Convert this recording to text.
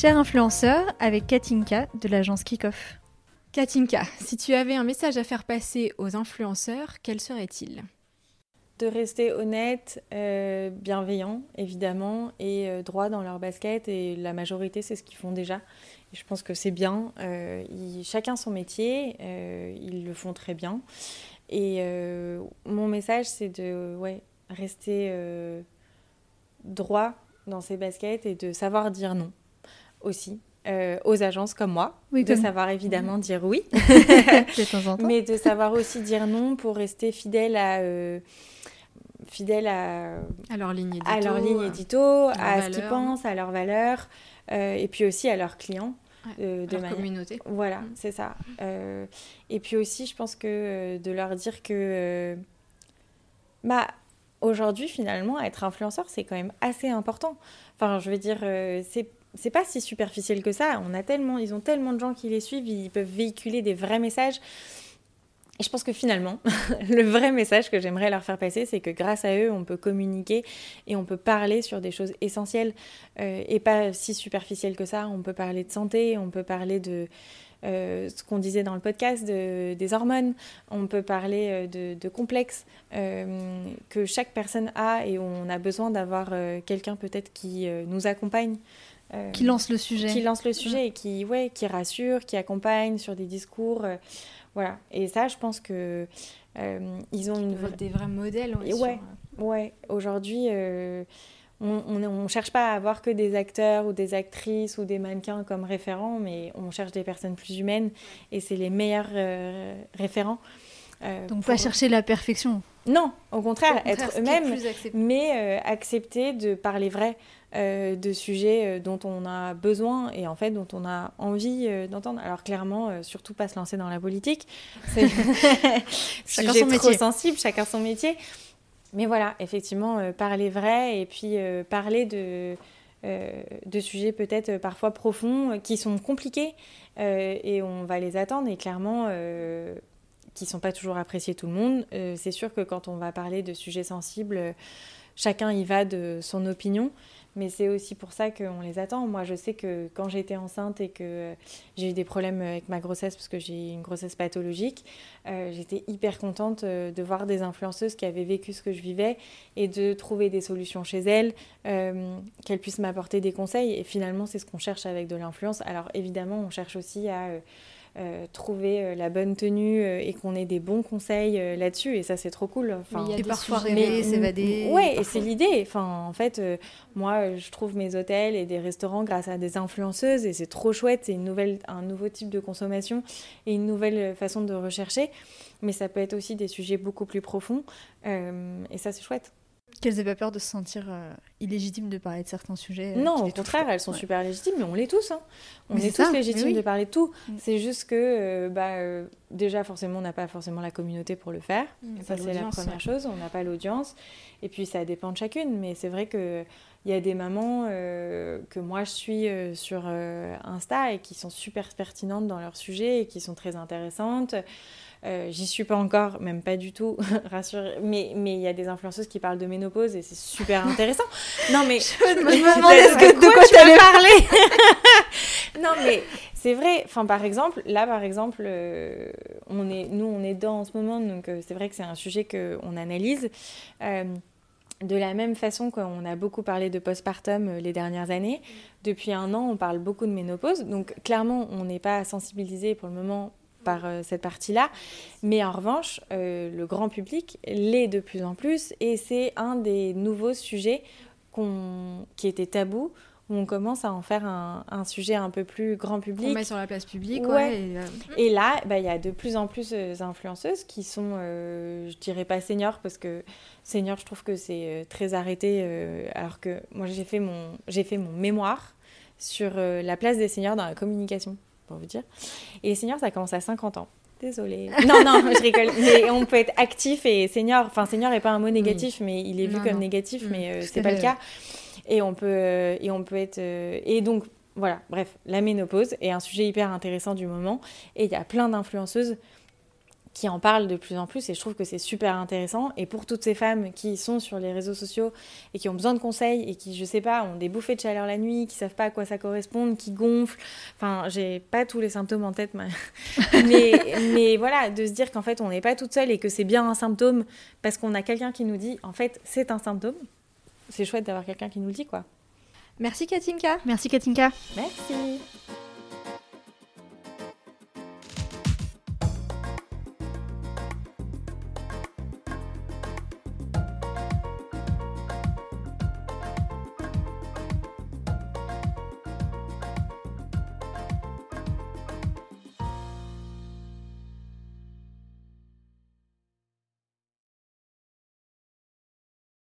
Cher influenceur, avec Katinka de l'agence Kickoff. Katinka, si tu avais un message à faire passer aux influenceurs, quel serait-il? De rester honnête, euh, bienveillant évidemment et euh, droit dans leur basket et la majorité c'est ce qu'ils font déjà. Et je pense que c'est bien. Euh, chacun son métier, ils le font très bien. Et mon message c'est de ouais, rester droit dans ses baskets et de savoir dire non aussi. aux agences comme moi, de savoir évidemment dire oui, de temps en temps. mais de savoir aussi dire non pour rester fidèle à fidèles à, à leur ligne édito, à, leur ligne édito, à, ce qu'ils pensent, à leurs valeurs, euh, et puis aussi à leurs clients. Euh, de leur communauté. Voilà, mm. c'est ça. Euh, et puis aussi, je pense que de leur dire que bah, aujourd'hui, finalement, être influenceur, c'est quand même assez important. Enfin, je veux dire, c'est c'est pas si superficiel que ça. On a tellement, ils ont tellement de gens qui les suivent, ils peuvent véhiculer des vrais messages. Et je pense que finalement, le vrai message que j'aimerais leur faire passer, c'est que grâce à eux, on peut communiquer et on peut parler sur des choses essentielles euh, et pas si superficielles que ça. On peut parler de santé, on peut parler de euh, ce qu'on disait dans le podcast, de, des hormones, on peut parler euh, de complexes que chaque personne a et on a besoin d'avoir quelqu'un peut-être qui nous accompagne. Qui lance le sujet. Qui lance le sujet et qui, ouais, qui rassure, qui accompagne sur des discours. Voilà. Et ça, je pense que euh, ils ont une des vrais modèles. Ouais, ouais. Euh, ouais. Aujourd'hui, euh, on ne cherche pas à avoir que des acteurs ou des actrices ou des mannequins comme référents, mais on cherche des personnes plus humaines et c'est les meilleurs référents. Donc pas chercher la perfection. Non, au contraire, être eux-mêmes, mais accepter de parler vrai. Euh, de sujets euh, dont on a besoin et en fait dont on a envie euh, d'entendre. Alors clairement, surtout pas se lancer dans la politique. C'est chacun son trop sensible, chacun son métier. Mais voilà, effectivement, parler vrai et puis parler de, de sujets peut-être parfois profonds qui sont compliqués et on va les attendre et clairement qui sont pas toujours appréciés tout le monde. c'est sûr que quand on va parler de sujets sensibles, chacun y va de son opinion. Mais c'est aussi pour ça qu'on les attend. Moi, je sais que quand j'étais enceinte et que j'ai eu des problèmes avec ma grossesse, parce que j'ai une grossesse pathologique, euh, j'étais hyper contente euh, de voir des influenceuses qui avaient vécu ce que je vivais et de trouver des solutions chez elles, euh, qu'elles puissent m'apporter des conseils. Et finalement, c'est ce qu'on cherche avec de l'influence. Alors évidemment, on cherche aussi à euh, trouver euh, la bonne tenue euh, et qu'on ait des bons conseils là-dessus. Et ça, c'est trop cool. Enfin, mais il y a parfois rêver, s'évader. Ouais, et c'est l'idée. Enfin, en fait, moi, je trouve mes hôtels et des restaurants grâce à des influenceuses et c'est trop chouette. C'est une nouvelle, un nouveau type de consommation et une nouvelle façon de rechercher. Mais ça peut être aussi des sujets beaucoup plus profonds. et ça, c'est chouette. Qu'elles n'aient pas peur de se sentir euh, illégitimes de parler de certains sujets. Euh, non, au contraire, elles sont super légitimes, mais on l'est tous. Hein. On est, tous légitimes de parler de tout. Mm. C'est juste que, euh, bah, déjà, forcément, on n'a pas forcément la communauté pour le faire. Mm, ça, c'est la première chose. On n'a pas l'audience. Et puis, ça dépend de chacune. Mais c'est vrai qu'il y a des mamans que moi, je suis sur Insta et qui sont super pertinentes dans leur sujet et qui sont très intéressantes. Euh, j'y suis pas encore, même pas du tout, rassurée. Mais il y a des influenceuses qui parlent de ménopause et c'est super intéressant. non, mais je, me demandais de quoi tu allais parler. non, mais c'est vrai. Enfin, par exemple, là, par exemple, euh, on est, nous, on est dedans en ce moment, donc euh, c'est vrai que c'est un sujet qu'on analyse. de la même façon qu'on a beaucoup parlé de postpartum les dernières années, depuis un an, on parle beaucoup de ménopause. Donc clairement, on n'est pas sensibilisé pour le moment par euh, cette partie-là. Mais en revanche, euh, le grand public l'est de plus en plus et c'est un des nouveaux sujets qui était tabou où on commence à en faire un, sujet un peu plus grand public. On met sur la place publique, ouais. et, euh, et, là, bah, il y a de plus en plus d'influenceuses qui sont, je dirais pas seniors, parce que senior, je trouve que c'est très arrêté, alors que moi, j'ai fait, mon, fait mon mémoire sur la place des seniors dans la communication pour vous dire. Et les seniors, ça commence à 50 ans. Désolée. non, non, je rigole. Mais on peut être actif et senior. Enfin, senior n'est pas un mot négatif, mais il est vu comme négatif, mm. mais euh, c'est pas le cas. Et on peut, euh, et on peut être. Euh, et donc, voilà, bref, la ménopause est un sujet hyper intéressant du moment. Et il y a plein d'influenceuses qui en parlent de plus en plus et je trouve que c'est super intéressant. Et pour toutes ces femmes qui sont sur les réseaux sociaux et qui ont besoin de conseils et qui, je sais pas, ont des bouffées de chaleur la nuit, qui savent pas à quoi ça correspond, qui gonflent, enfin, j'ai pas tous les symptômes en tête, mais, mais voilà, de se dire qu'en fait, on n'est pas toute seule et que c'est bien un symptôme parce qu'on a quelqu'un qui nous dit, en fait, c'est un symptôme. C'est chouette d'avoir quelqu'un qui nous le dit, quoi. Merci Katinka. Merci Katinka. Merci.